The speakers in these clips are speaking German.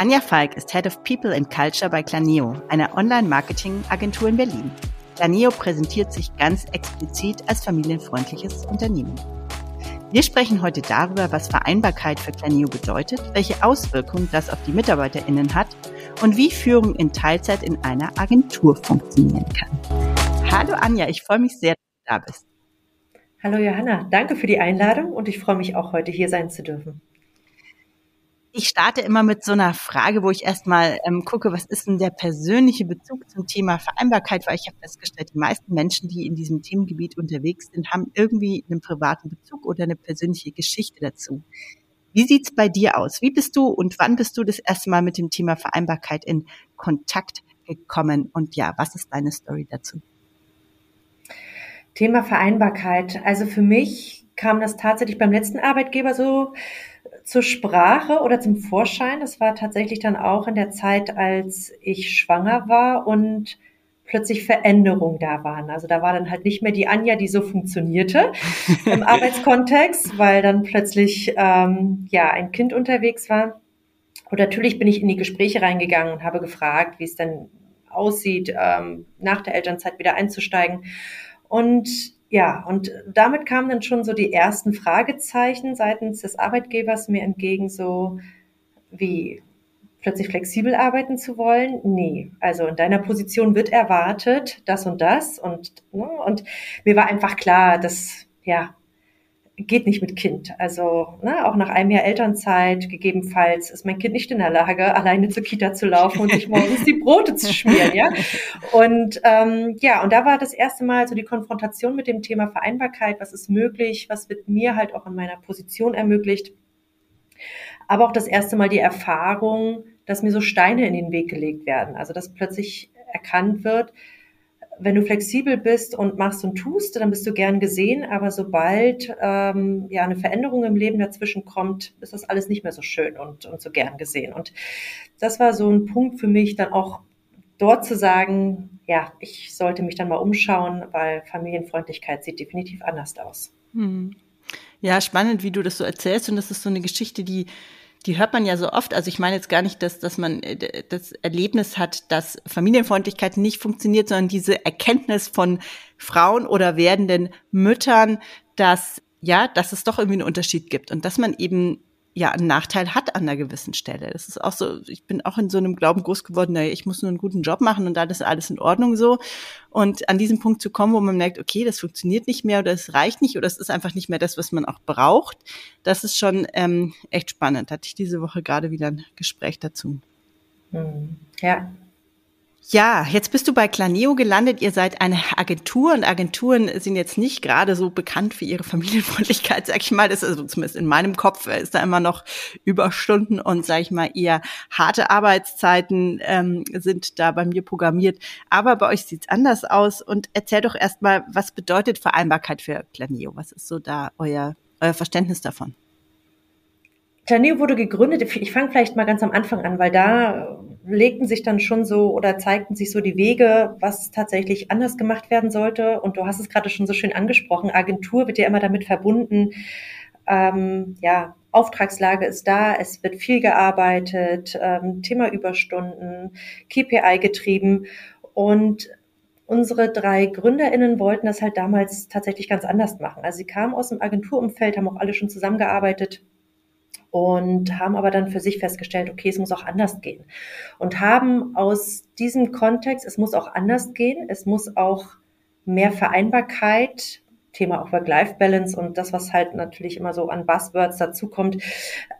Anja Falk ist Head of People and Culture bei Claneo, einer Online-Marketing-Agentur in Berlin. Claneo präsentiert sich ganz explizit als familienfreundliches Unternehmen. Wir sprechen heute darüber, was Vereinbarkeit für Claneo bedeutet, welche Auswirkungen das auf die MitarbeiterInnen hat und wie Führung in Teilzeit in einer Agentur funktionieren kann. Hallo Anja, ich freue mich sehr, dass du da bist. Hallo Johanna, danke für die Einladung und ich freue mich auch heute hier sein zu dürfen. Ich starte immer mit so einer Frage, wo ich erstmal ähm, gucke, was ist denn der persönliche Bezug zum Thema Vereinbarkeit, weil ich habe festgestellt, die meisten Menschen, die in diesem Themengebiet unterwegs sind, haben irgendwie einen privaten Bezug oder eine persönliche Geschichte dazu. Wie sieht's bei dir aus? Wie bist du und wann bist du das erste Mal mit dem Thema Vereinbarkeit in Kontakt gekommen? Und ja, was ist deine Story dazu? Thema Vereinbarkeit. Also für mich kam das tatsächlich beim letzten Arbeitgeber so zur Sprache oder zum Vorschein. Das war tatsächlich dann auch in der Zeit, als ich schwanger war und plötzlich Veränderungen da waren. Also da war dann halt nicht mehr die Anja, die so funktionierte im Arbeitskontext, weil dann plötzlich ähm, ja ein Kind unterwegs war. Und natürlich bin ich in die Gespräche reingegangen und habe gefragt, wie es denn aussieht, ähm, nach der Elternzeit wieder einzusteigen. Und ja, und damit kamen dann schon so die ersten Fragezeichen seitens des Arbeitgebers mir entgegen, so wie plötzlich flexibel arbeiten zu wollen? Nee, also in deiner Position wird erwartet, das und das und, ne, und mir war einfach klar, dass, ja, geht nicht mit Kind. Also ne, auch nach einem Jahr Elternzeit gegebenenfalls ist mein Kind nicht in der Lage, alleine zur Kita zu laufen und sich morgens die Brote zu schmieren. Ja? Und ähm, ja, und da war das erste Mal so die Konfrontation mit dem Thema Vereinbarkeit. Was ist möglich? Was wird mir halt auch in meiner Position ermöglicht? Aber auch das erste Mal die Erfahrung, dass mir so Steine in den Weg gelegt werden. Also dass plötzlich erkannt wird, wenn du flexibel bist und machst und tust, dann bist du gern gesehen, aber sobald ähm, ja eine Veränderung im Leben dazwischen kommt, ist das alles nicht mehr so schön und, und so gern gesehen. Und das war so ein Punkt für mich, dann auch dort zu sagen, ja, ich sollte mich dann mal umschauen, weil Familienfreundlichkeit sieht definitiv anders aus. Hm. Ja, spannend, wie du das so erzählst. Und das ist so eine Geschichte, die die hört man ja so oft. Also ich meine jetzt gar nicht, dass, dass man äh, das Erlebnis hat, dass Familienfreundlichkeit nicht funktioniert, sondern diese Erkenntnis von Frauen oder werdenden Müttern, dass ja, dass es doch irgendwie einen Unterschied gibt und dass man eben ja einen Nachteil hat an einer gewissen Stelle. Das ist auch so, ich bin auch in so einem Glauben groß geworden, naja, ich muss nur einen guten Job machen und dann ist alles in Ordnung so. Und an diesen Punkt zu kommen, wo man merkt, okay, das funktioniert nicht mehr oder es reicht nicht oder es ist einfach nicht mehr das, was man auch braucht, das ist schon ähm, echt spannend. Hatte ich diese Woche gerade wieder ein Gespräch dazu. Hm. Ja, ja, jetzt bist du bei Claneo gelandet. Ihr seid eine Agentur und Agenturen sind jetzt nicht gerade so bekannt für ihre Familienfreundlichkeit, sag ich mal. Das ist also zumindest in meinem Kopf ist da immer noch Überstunden und sag ich mal eher harte Arbeitszeiten ähm, sind da bei mir programmiert. Aber bei euch sieht's anders aus. Und erzähl doch erstmal, was bedeutet Vereinbarkeit für Claneo? Was ist so da euer, euer Verständnis davon? Claneo wurde gegründet, ich fange vielleicht mal ganz am Anfang an, weil da legten sich dann schon so oder zeigten sich so die Wege, was tatsächlich anders gemacht werden sollte. Und du hast es gerade schon so schön angesprochen, Agentur wird ja immer damit verbunden, ähm, ja, Auftragslage ist da, es wird viel gearbeitet, ähm, Thema Überstunden, KPI getrieben und unsere drei GründerInnen wollten das halt damals tatsächlich ganz anders machen. Also sie kamen aus dem Agenturumfeld, haben auch alle schon zusammengearbeitet und haben aber dann für sich festgestellt, okay, es muss auch anders gehen. Und haben aus diesem Kontext, es muss auch anders gehen, es muss auch mehr Vereinbarkeit, Thema auch Work-Life-Balance und das, was halt natürlich immer so an Buzzwords dazukommt,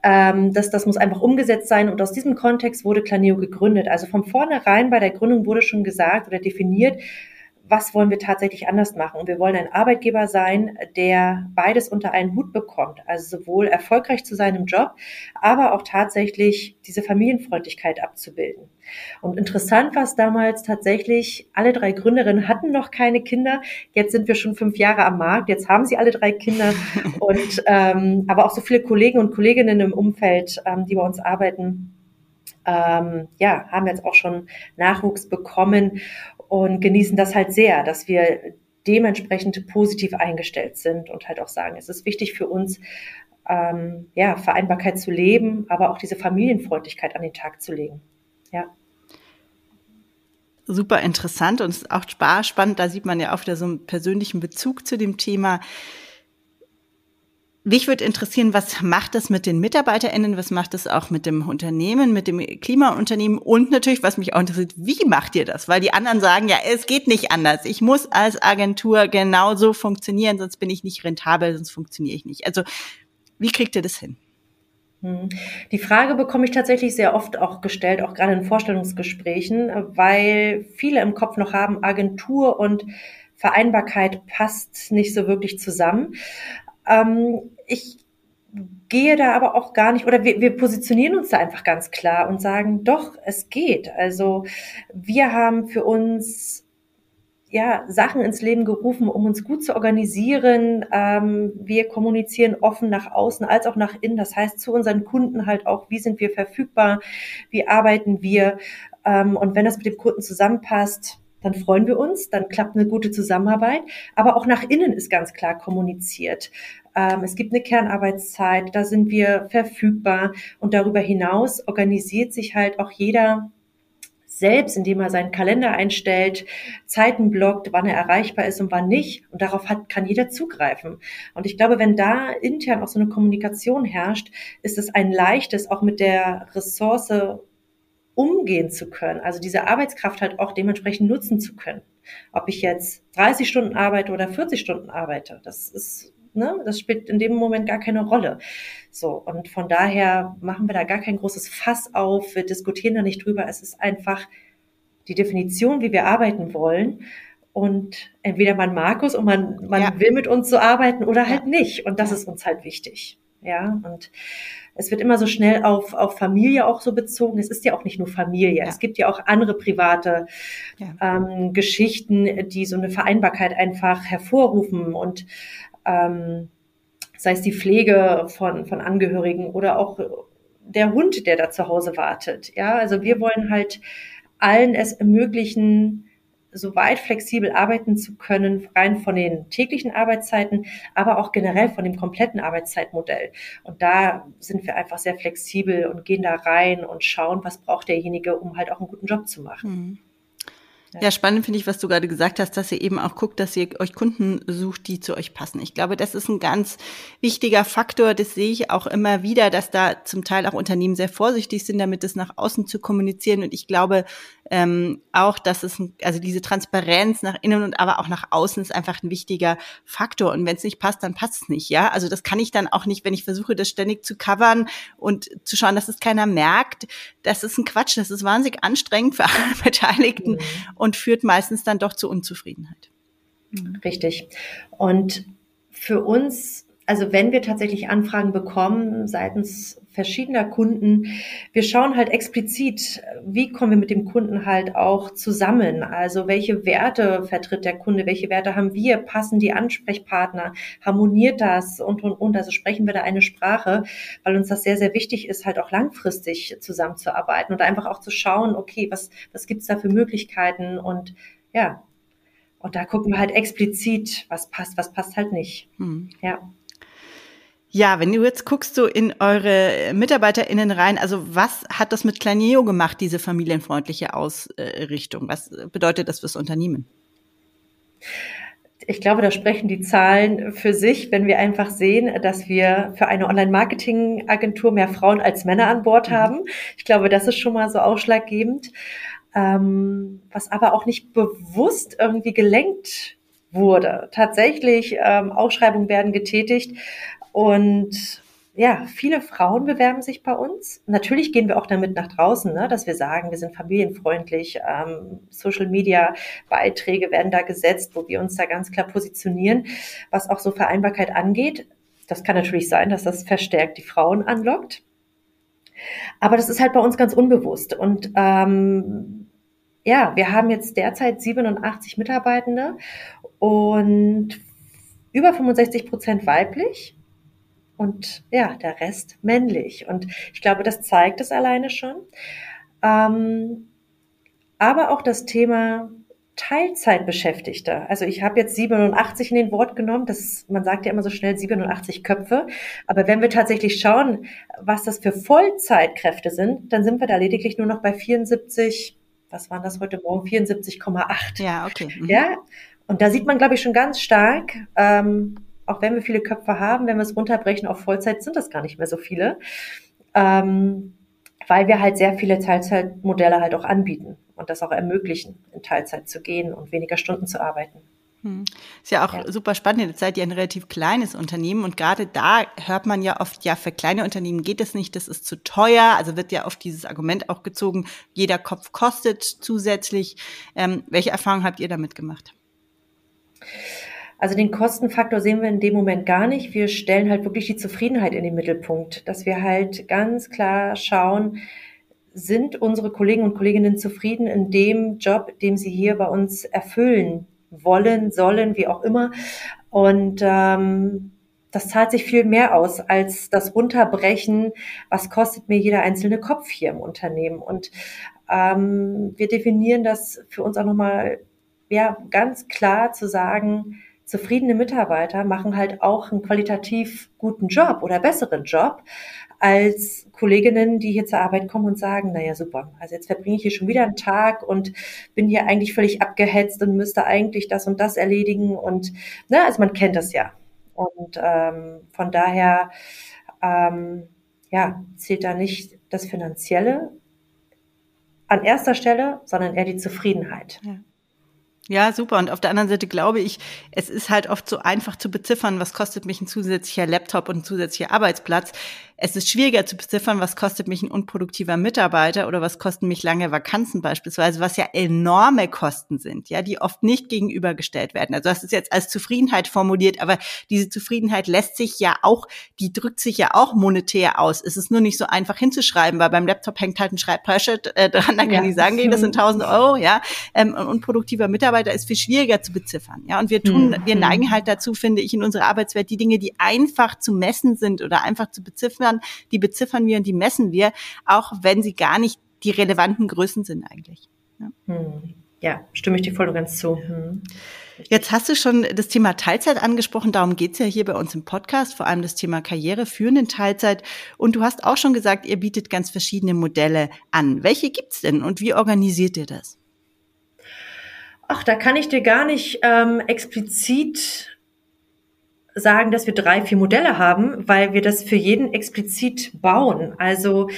ähm, das, das muss einfach umgesetzt sein. Und aus diesem Kontext wurde Claneo gegründet. Also von vornherein bei der Gründung wurde schon gesagt oder definiert, was wollen wir tatsächlich anders machen. Und wir wollen ein Arbeitgeber sein, der beides unter einen Hut bekommt. Also sowohl erfolgreich zu seinem Job, aber auch tatsächlich diese Familienfreundlichkeit abzubilden. Und interessant war es damals tatsächlich, alle drei Gründerinnen hatten noch keine Kinder. Jetzt sind wir schon fünf Jahre am Markt. Jetzt haben sie alle drei Kinder. Und ähm, aber auch so viele Kollegen und Kolleginnen im Umfeld, ähm, die bei uns arbeiten, ähm, ja, haben jetzt auch schon Nachwuchs bekommen und genießen das halt sehr, dass wir dementsprechend positiv eingestellt sind und halt auch sagen, es ist wichtig für uns, ähm, ja, Vereinbarkeit zu leben, aber auch diese Familienfreundlichkeit an den Tag zu legen. Ja. Super interessant und auch spannend. Da sieht man ja auch wieder so einen persönlichen Bezug zu dem Thema. Mich würde interessieren, was macht das mit den MitarbeiterInnen, was macht das auch mit dem Unternehmen, mit dem Klimaunternehmen und natürlich, was mich auch interessiert, wie macht ihr das? Weil die anderen sagen ja, es geht nicht anders. Ich muss als Agentur genauso funktionieren, sonst bin ich nicht rentabel, sonst funktioniere ich nicht. Also, wie kriegt ihr das hin? Hm. Die Frage bekomme ich tatsächlich sehr oft auch gestellt, auch gerade in Vorstellungsgesprächen, weil viele im Kopf noch haben, Agentur und Vereinbarkeit passt nicht so wirklich zusammen. Ähm, ich gehe da aber auch gar nicht, oder wir, wir positionieren uns da einfach ganz klar und sagen, doch, es geht. Also wir haben für uns ja, Sachen ins Leben gerufen, um uns gut zu organisieren. Ähm, wir kommunizieren offen nach außen als auch nach innen. Das heißt, zu unseren Kunden halt auch, wie sind wir verfügbar, wie arbeiten wir. Ähm, und wenn das mit dem Kunden zusammenpasst, dann freuen wir uns, dann klappt eine gute Zusammenarbeit. Aber auch nach innen ist ganz klar kommuniziert. Ähm, es gibt eine Kernarbeitszeit, da sind wir verfügbar. Und darüber hinaus organisiert sich halt auch jeder selbst, indem er seinen Kalender einstellt, Zeiten blockt, wann er erreichbar ist und wann nicht. Und darauf hat, kann jeder zugreifen. Und ich glaube, wenn da intern auch so eine Kommunikation herrscht, ist es ein leichtes, auch mit der Ressource umgehen zu können. Also diese Arbeitskraft halt auch dementsprechend nutzen zu können. Ob ich jetzt 30 Stunden arbeite oder 40 Stunden arbeite, das ist Ne? Das spielt in dem Moment gar keine Rolle. So, und von daher machen wir da gar kein großes Fass auf, wir diskutieren da nicht drüber. Es ist einfach die Definition, wie wir arbeiten wollen. Und entweder man mag es und man, man ja. will mit uns so arbeiten oder halt ja. nicht. Und das ist uns halt wichtig. Ja, und es wird immer so schnell auf, auf Familie auch so bezogen. Es ist ja auch nicht nur Familie. Es gibt ja auch andere private ähm, Geschichten, die so eine Vereinbarkeit einfach hervorrufen. Und ähm, sei es die Pflege von, von Angehörigen oder auch der Hund, der da zu Hause wartet. Ja, also wir wollen halt allen es ermöglichen, so weit flexibel arbeiten zu können, rein von den täglichen Arbeitszeiten, aber auch generell von dem kompletten Arbeitszeitmodell. Und da sind wir einfach sehr flexibel und gehen da rein und schauen, was braucht derjenige, um halt auch einen guten Job zu machen. Mhm. Ja, spannend finde ich, was du gerade gesagt hast, dass ihr eben auch guckt, dass ihr euch Kunden sucht, die zu euch passen. Ich glaube, das ist ein ganz wichtiger Faktor. Das sehe ich auch immer wieder, dass da zum Teil auch Unternehmen sehr vorsichtig sind, damit es nach außen zu kommunizieren. Und ich glaube, ähm, auch, dass es, also diese Transparenz nach innen und aber auch nach außen ist einfach ein wichtiger Faktor. Und wenn es nicht passt, dann passt es nicht, ja. Also das kann ich dann auch nicht, wenn ich versuche, das ständig zu covern und zu schauen, dass es keiner merkt. Das ist ein Quatsch. Das ist wahnsinnig anstrengend für alle Beteiligten mhm. Und führt meistens dann doch zu Unzufriedenheit. Richtig. Und für uns also wenn wir tatsächlich Anfragen bekommen seitens verschiedener Kunden, wir schauen halt explizit, wie kommen wir mit dem Kunden halt auch zusammen. Also welche Werte vertritt der Kunde, welche Werte haben wir, passen die Ansprechpartner, harmoniert das und, und, und. Also sprechen wir da eine Sprache, weil uns das sehr, sehr wichtig ist, halt auch langfristig zusammenzuarbeiten und einfach auch zu schauen, okay, was, was gibt's da für Möglichkeiten und ja, und da gucken wir halt explizit, was passt, was passt halt nicht. Hm. Ja. Ja, wenn du jetzt guckst so in eure MitarbeiterInnen rein, also was hat das mit Planeo gemacht, diese familienfreundliche Ausrichtung? Was bedeutet das fürs Unternehmen? Ich glaube, da sprechen die Zahlen für sich, wenn wir einfach sehen, dass wir für eine Online-Marketing-Agentur mehr Frauen als Männer an Bord mhm. haben. Ich glaube, das ist schon mal so ausschlaggebend. Ähm, was aber auch nicht bewusst irgendwie gelenkt wurde. Tatsächlich, ähm, Ausschreibungen werden getätigt, und ja, viele Frauen bewerben sich bei uns. Natürlich gehen wir auch damit nach draußen, ne, dass wir sagen, wir sind familienfreundlich. Ähm, Social Media Beiträge werden da gesetzt, wo wir uns da ganz klar positionieren, was auch so Vereinbarkeit angeht. Das kann natürlich sein, dass das verstärkt die Frauen anlockt. Aber das ist halt bei uns ganz unbewusst. Und ähm, ja, wir haben jetzt derzeit 87 Mitarbeitende und über 65 Prozent weiblich und ja, der Rest männlich. Und ich glaube, das zeigt es alleine schon. Ähm, aber auch das Thema Teilzeitbeschäftigte. Also ich habe jetzt 87 in den Wort genommen. Das, man sagt ja immer so schnell 87 Köpfe. Aber wenn wir tatsächlich schauen, was das für Vollzeitkräfte sind, dann sind wir da lediglich nur noch bei 74, was waren das heute Morgen? 74,8. Ja, okay. Mhm. Ja. Und da sieht man, glaube ich, schon ganz stark, ähm, auch wenn wir viele Köpfe haben, wenn wir es runterbrechen auf Vollzeit, sind das gar nicht mehr so viele. Ähm, weil wir halt sehr viele Teilzeitmodelle halt auch anbieten und das auch ermöglichen, in Teilzeit zu gehen und weniger Stunden zu arbeiten. Hm. Ist ja auch ja. super spannend. Jetzt seid ihr ein relativ kleines Unternehmen und gerade da hört man ja oft, ja, für kleine Unternehmen geht es nicht, das ist zu teuer. Also wird ja oft dieses Argument auch gezogen, jeder Kopf kostet zusätzlich. Ähm, welche Erfahrungen habt ihr damit gemacht? Also den Kostenfaktor sehen wir in dem Moment gar nicht. Wir stellen halt wirklich die Zufriedenheit in den Mittelpunkt, dass wir halt ganz klar schauen, sind unsere Kollegen und Kolleginnen zufrieden in dem Job, den sie hier bei uns erfüllen wollen, sollen, wie auch immer. Und ähm, das zahlt sich viel mehr aus als das Runterbrechen, was kostet mir jeder einzelne Kopf hier im Unternehmen. Und ähm, wir definieren das für uns auch nochmal ja, ganz klar zu sagen, zufriedene Mitarbeiter machen halt auch einen qualitativ guten Job oder besseren Job als Kolleginnen, die hier zur Arbeit kommen und sagen, naja, super, also jetzt verbringe ich hier schon wieder einen Tag und bin hier eigentlich völlig abgehetzt und müsste eigentlich das und das erledigen und, ne, also man kennt das ja. Und ähm, von daher, ähm, ja, zählt da nicht das Finanzielle an erster Stelle, sondern eher die Zufriedenheit. Ja. Ja, super. Und auf der anderen Seite glaube ich, es ist halt oft so einfach zu beziffern, was kostet mich ein zusätzlicher Laptop und ein zusätzlicher Arbeitsplatz es ist schwieriger zu beziffern, was kostet mich ein unproduktiver Mitarbeiter oder was kosten mich lange Vakanzen beispielsweise, was ja enorme Kosten sind, ja, die oft nicht gegenübergestellt werden. Also das ist jetzt als Zufriedenheit formuliert, aber diese Zufriedenheit lässt sich ja auch, die drückt sich ja auch monetär aus. Es ist nur nicht so einfach hinzuschreiben, weil beim Laptop hängt halt ein Schreibpreis äh, dran, dann kann ja. ich sagen, das sind 1000 Euro, ja. Ähm, ein unproduktiver Mitarbeiter ist viel schwieriger zu beziffern, ja. Und wir tun, hm. wir neigen halt dazu, finde ich, in unserer Arbeitswelt die Dinge, die einfach zu messen sind oder einfach zu beziffern, beziffern, die beziffern wir und die messen wir, auch wenn sie gar nicht die relevanten Größen sind eigentlich. Ja, hm. ja stimme ich dir voll und ganz zu. Hm. Jetzt hast du schon das Thema Teilzeit angesprochen, darum geht's ja hier bei uns im Podcast, vor allem das Thema Karriere führen in Teilzeit. Und du hast auch schon gesagt, ihr bietet ganz verschiedene Modelle an. Welche gibt's denn und wie organisiert ihr das? Ach, da kann ich dir gar nicht ähm, explizit sagen, dass wir drei, vier Modelle haben, weil wir das für jeden explizit bauen. Also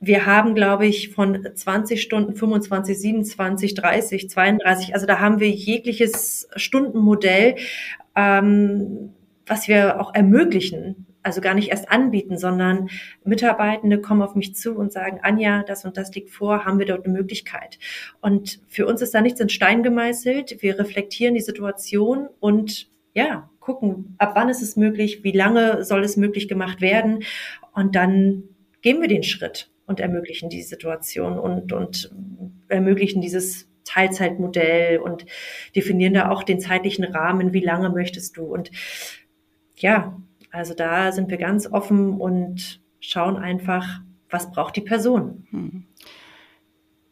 wir haben, glaube ich, von 20 Stunden, 25, 27, 30, 32, also da haben wir jegliches Stundenmodell, ähm, was wir auch ermöglichen, also gar nicht erst anbieten, sondern Mitarbeitende kommen auf mich zu und sagen, Anja, das und das liegt vor, haben wir dort eine Möglichkeit. Und für uns ist da nichts in Stein gemeißelt. Wir reflektieren die Situation und ja, gucken, ab wann ist es möglich, wie lange soll es möglich gemacht werden und dann gehen wir den Schritt und ermöglichen die Situation und, und ermöglichen dieses Teilzeitmodell und definieren da auch den zeitlichen Rahmen, wie lange möchtest du und ja, also da sind wir ganz offen und schauen einfach, was braucht die Person. Hm.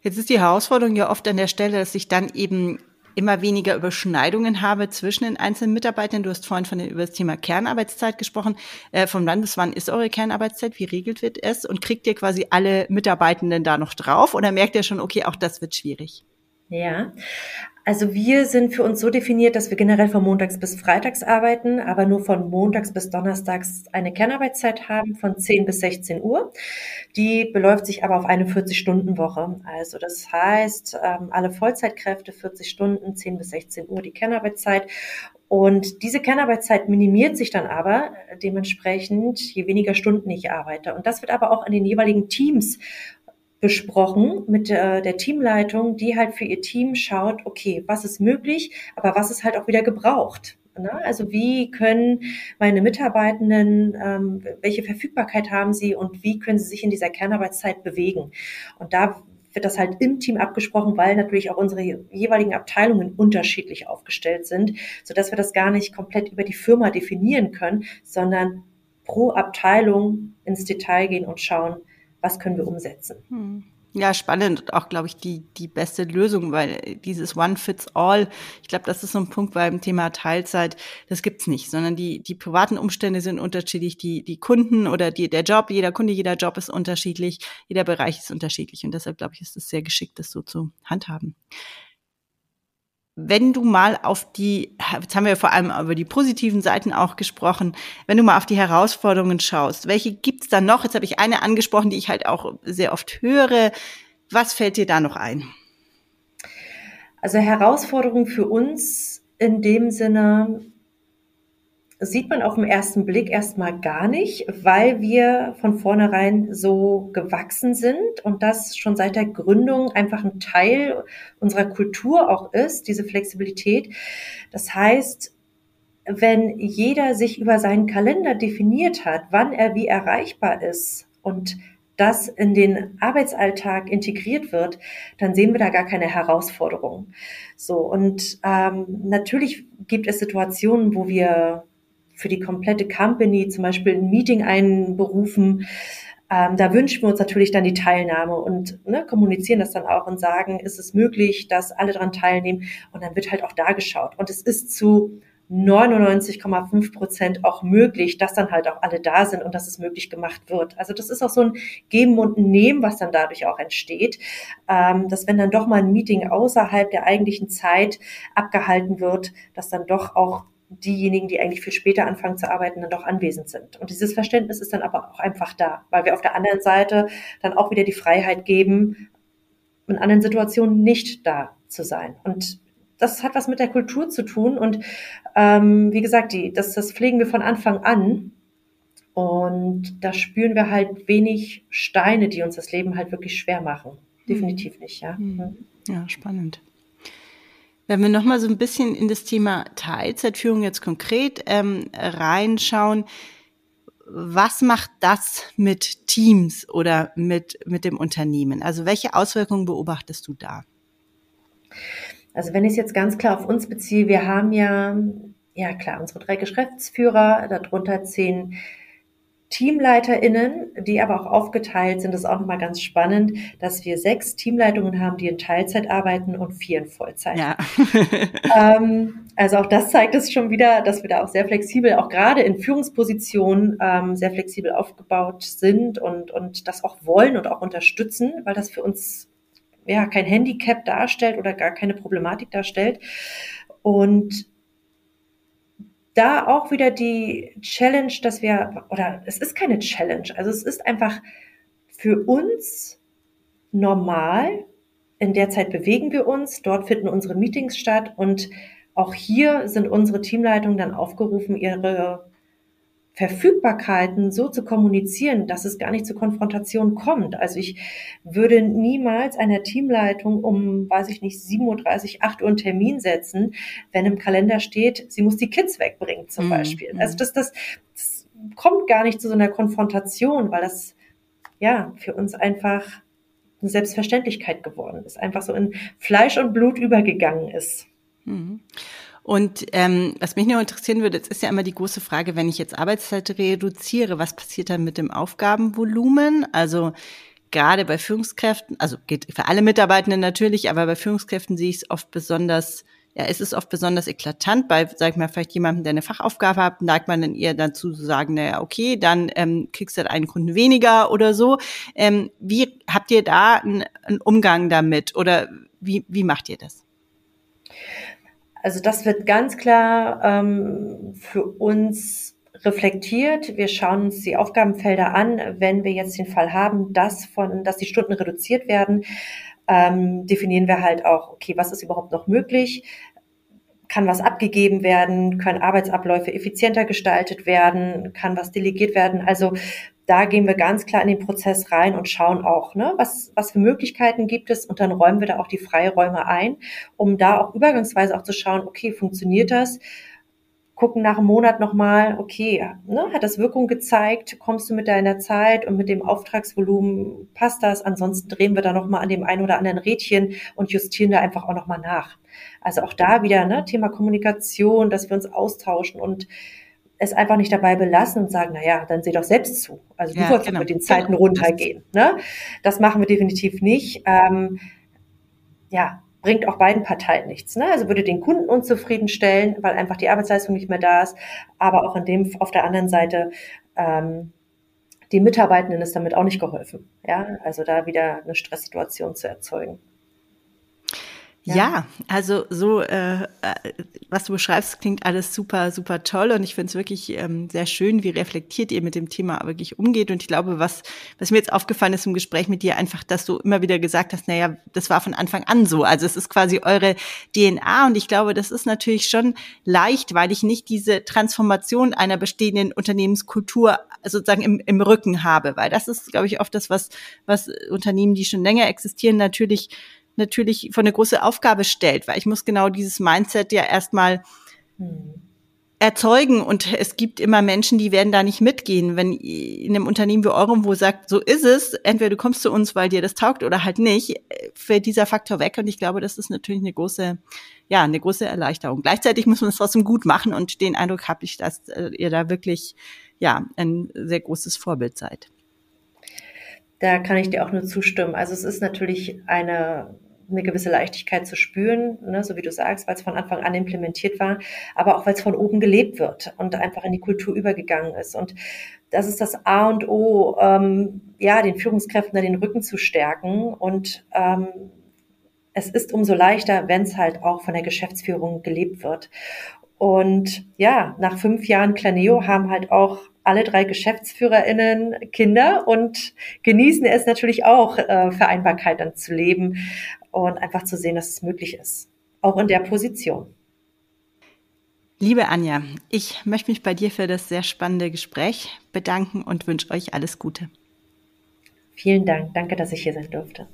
Jetzt ist die Herausforderung ja oft an der Stelle, dass sich dann eben immer weniger Überschneidungen habe zwischen den einzelnen Mitarbeitern. Du hast vorhin von den, über das Thema Kernarbeitszeit gesprochen. Äh, vom Land bis wann ist eure Kernarbeitszeit? Wie regelt wird es? Und kriegt ihr quasi alle Mitarbeitenden da noch drauf? Oder merkt ihr schon, okay, auch das wird schwierig? Ja, also wir sind für uns so definiert, dass wir generell von Montags bis Freitags arbeiten, aber nur von Montags bis Donnerstags eine Kernarbeitszeit haben von 10 bis 16 Uhr. Die beläuft sich aber auf eine 40-Stunden-Woche. Also das heißt, ähm, alle Vollzeitkräfte 40 Stunden, 10 bis 16 Uhr die Kernarbeitszeit. Und diese Kernarbeitszeit minimiert sich dann aber dementsprechend, je weniger Stunden ich arbeite. Und das wird aber auch in den jeweiligen Teams besprochen mit der, der Teamleitung, die halt für ihr Team schaut, okay, was ist möglich, aber was ist halt auch wieder gebraucht. Ne? Also wie können meine Mitarbeitenden, ähm, welche Verfügbarkeit haben sie und wie können sie sich in dieser Kernarbeitszeit bewegen? Und da wird das halt im Team abgesprochen, weil natürlich auch unsere jeweiligen Abteilungen unterschiedlich aufgestellt sind, so dass wir das gar nicht komplett über die Firma definieren können, sondern pro Abteilung ins Detail gehen und schauen, was können wir umsetzen. Hm. Ja, spannend und auch, glaube ich, die, die beste Lösung, weil dieses One Fits All, ich glaube, das ist so ein Punkt beim Thema Teilzeit, das gibt's nicht, sondern die, die privaten Umstände sind unterschiedlich, die, die Kunden oder die, der Job, jeder Kunde, jeder Job ist unterschiedlich, jeder Bereich ist unterschiedlich und deshalb, glaube ich, ist es sehr geschickt, das so zu handhaben wenn du mal auf die, jetzt haben wir vor allem über die positiven Seiten auch gesprochen, wenn du mal auf die Herausforderungen schaust, welche gibt's da noch? Jetzt habe ich eine angesprochen, die ich halt auch sehr oft höre. Was fällt dir da noch ein? Also Herausforderungen für uns in dem Sinne, sieht man auf den ersten Blick erstmal gar nicht, weil wir von vornherein so gewachsen sind und das schon seit der Gründung einfach ein Teil unserer Kultur auch ist, diese Flexibilität. Das heißt, wenn jeder sich über seinen Kalender definiert hat, wann er wie erreichbar ist und das in den Arbeitsalltag integriert wird, dann sehen wir da gar keine Herausforderung. So und ähm, natürlich gibt es Situationen, wo wir für die komplette Company zum Beispiel ein Meeting einberufen. Ähm, da wünschen wir uns natürlich dann die Teilnahme und ne, kommunizieren das dann auch und sagen, ist es möglich, dass alle daran teilnehmen? Und dann wird halt auch da geschaut. Und es ist zu 99,5 Prozent auch möglich, dass dann halt auch alle da sind und dass es möglich gemacht wird. Also das ist auch so ein Geben und Nehmen, was dann dadurch auch entsteht, ähm, dass wenn dann doch mal ein Meeting außerhalb der eigentlichen Zeit abgehalten wird, dass dann doch auch diejenigen, die eigentlich viel später anfangen zu arbeiten, dann doch anwesend sind. Und dieses Verständnis ist dann aber auch einfach da, weil wir auf der anderen Seite dann auch wieder die Freiheit geben, in anderen Situationen nicht da zu sein. Und das hat was mit der Kultur zu tun. Und ähm, wie gesagt, die, das, das pflegen wir von Anfang an. Und da spüren wir halt wenig Steine, die uns das Leben halt wirklich schwer machen. Definitiv nicht, ja. Mhm. Ja, spannend. Wenn wir nochmal so ein bisschen in das Thema Teilzeitführung jetzt konkret ähm, reinschauen, was macht das mit Teams oder mit, mit dem Unternehmen? Also welche Auswirkungen beobachtest du da? Also wenn ich es jetzt ganz klar auf uns beziehe, wir haben ja, ja klar, unsere drei Geschäftsführer, darunter zehn TeamleiterInnen, die aber auch aufgeteilt sind, das ist auch nochmal ganz spannend, dass wir sechs Teamleitungen haben, die in Teilzeit arbeiten und vier in Vollzeit. Ja. ähm, also auch das zeigt es schon wieder, dass wir da auch sehr flexibel, auch gerade in Führungspositionen ähm, sehr flexibel aufgebaut sind und, und das auch wollen und auch unterstützen, weil das für uns ja kein Handicap darstellt oder gar keine Problematik darstellt. Und da auch wieder die Challenge, dass wir, oder es ist keine Challenge, also es ist einfach für uns normal. In der Zeit bewegen wir uns, dort finden unsere Meetings statt und auch hier sind unsere Teamleitungen dann aufgerufen, ihre Verfügbarkeiten so zu kommunizieren, dass es gar nicht zur Konfrontation kommt. Also ich würde niemals einer Teamleitung um, weiß ich nicht, 7.30 Uhr, 8 Uhr einen Termin setzen, wenn im Kalender steht, sie muss die Kids wegbringen zum mhm. Beispiel. Also mhm. das, das, das kommt gar nicht zu so einer Konfrontation, weil das ja für uns einfach eine Selbstverständlichkeit geworden ist, einfach so in Fleisch und Blut übergegangen ist. Mhm. Und ähm, was mich nur interessieren würde, jetzt ist ja immer die große Frage, wenn ich jetzt Arbeitszeit reduziere, was passiert dann mit dem Aufgabenvolumen? Also gerade bei Führungskräften, also geht für alle Mitarbeitenden natürlich, aber bei Führungskräften sehe ich es oft besonders, ja, es ist oft besonders eklatant, bei, sag ich mal, vielleicht jemandem, der eine Fachaufgabe hat, neigt man dann eher dazu zu sagen, naja, okay, dann ähm, kriegst du halt einen Kunden weniger oder so. Ähm, wie habt ihr da einen, einen Umgang damit oder wie, wie macht ihr das? Also das wird ganz klar ähm, für uns reflektiert. Wir schauen uns die Aufgabenfelder an. Wenn wir jetzt den Fall haben, dass von, dass die Stunden reduziert werden, ähm, definieren wir halt auch, okay, was ist überhaupt noch möglich? Kann was abgegeben werden? Können Arbeitsabläufe effizienter gestaltet werden? Kann was delegiert werden? Also da gehen wir ganz klar in den Prozess rein und schauen auch, ne, was, was für Möglichkeiten gibt es und dann räumen wir da auch die Freiräume ein, um da auch übergangsweise auch zu schauen, okay, funktioniert das? Gucken nach einem Monat nochmal, okay, ne, hat das Wirkung gezeigt? Kommst du mit deiner Zeit und mit dem Auftragsvolumen? Passt das? Ansonsten drehen wir da nochmal an dem einen oder anderen Rädchen und justieren da einfach auch nochmal nach. Also auch da wieder, ne, Thema Kommunikation, dass wir uns austauschen und es einfach nicht dabei belassen und sagen, na ja, dann seh doch selbst zu. Also du ja, wolltest genau. mit den Zeiten genau. runtergehen. Ne? Das machen wir definitiv nicht. Ähm, ja, bringt auch beiden Parteien nichts. Ne? Also würde den Kunden unzufriedenstellen, weil einfach die Arbeitsleistung nicht mehr da ist, aber auch in dem auf der anderen Seite ähm, die Mitarbeitenden ist damit auch nicht geholfen. Ja, also da wieder eine Stresssituation zu erzeugen. Ja. ja, also so, äh, äh, was du beschreibst, klingt alles super, super toll und ich finde es wirklich ähm, sehr schön, wie reflektiert ihr mit dem Thema wirklich umgeht. Und ich glaube, was, was mir jetzt aufgefallen ist im Gespräch mit dir, einfach, dass du immer wieder gesagt hast, naja, das war von Anfang an so. Also es ist quasi eure DNA und ich glaube, das ist natürlich schon leicht, weil ich nicht diese Transformation einer bestehenden Unternehmenskultur sozusagen im, im Rücken habe, weil das ist, glaube ich, oft das, was, was Unternehmen, die schon länger existieren, natürlich natürlich vor eine große Aufgabe stellt, weil ich muss genau dieses Mindset ja erstmal hm. erzeugen und es gibt immer Menschen, die werden da nicht mitgehen. Wenn in einem Unternehmen wie eurem, wo sagt, so ist es, entweder du kommst zu uns, weil dir das taugt oder halt nicht, fällt dieser Faktor weg und ich glaube, das ist natürlich eine große, ja, eine große Erleichterung. Gleichzeitig muss man es trotzdem gut machen und den Eindruck habe ich, dass äh, ihr da wirklich, ja, ein sehr großes Vorbild seid. Da kann ich dir auch nur zustimmen. Also es ist natürlich eine eine gewisse Leichtigkeit zu spüren, ne, so wie du sagst, weil es von Anfang an implementiert war, aber auch weil es von oben gelebt wird und einfach in die Kultur übergegangen ist. Und das ist das A und O, ähm, ja, den Führungskräften da den Rücken zu stärken. Und ähm, es ist umso leichter, wenn es halt auch von der Geschäftsführung gelebt wird. Und ja, nach fünf Jahren Claneo haben halt auch alle drei GeschäftsführerInnen Kinder und genießen es natürlich auch, äh, Vereinbarkeit dann zu leben und einfach zu sehen, dass es möglich ist. Auch in der Position. Liebe Anja, ich möchte mich bei dir für das sehr spannende Gespräch bedanken und wünsche euch alles Gute. Vielen Dank. Danke, dass ich hier sein durfte.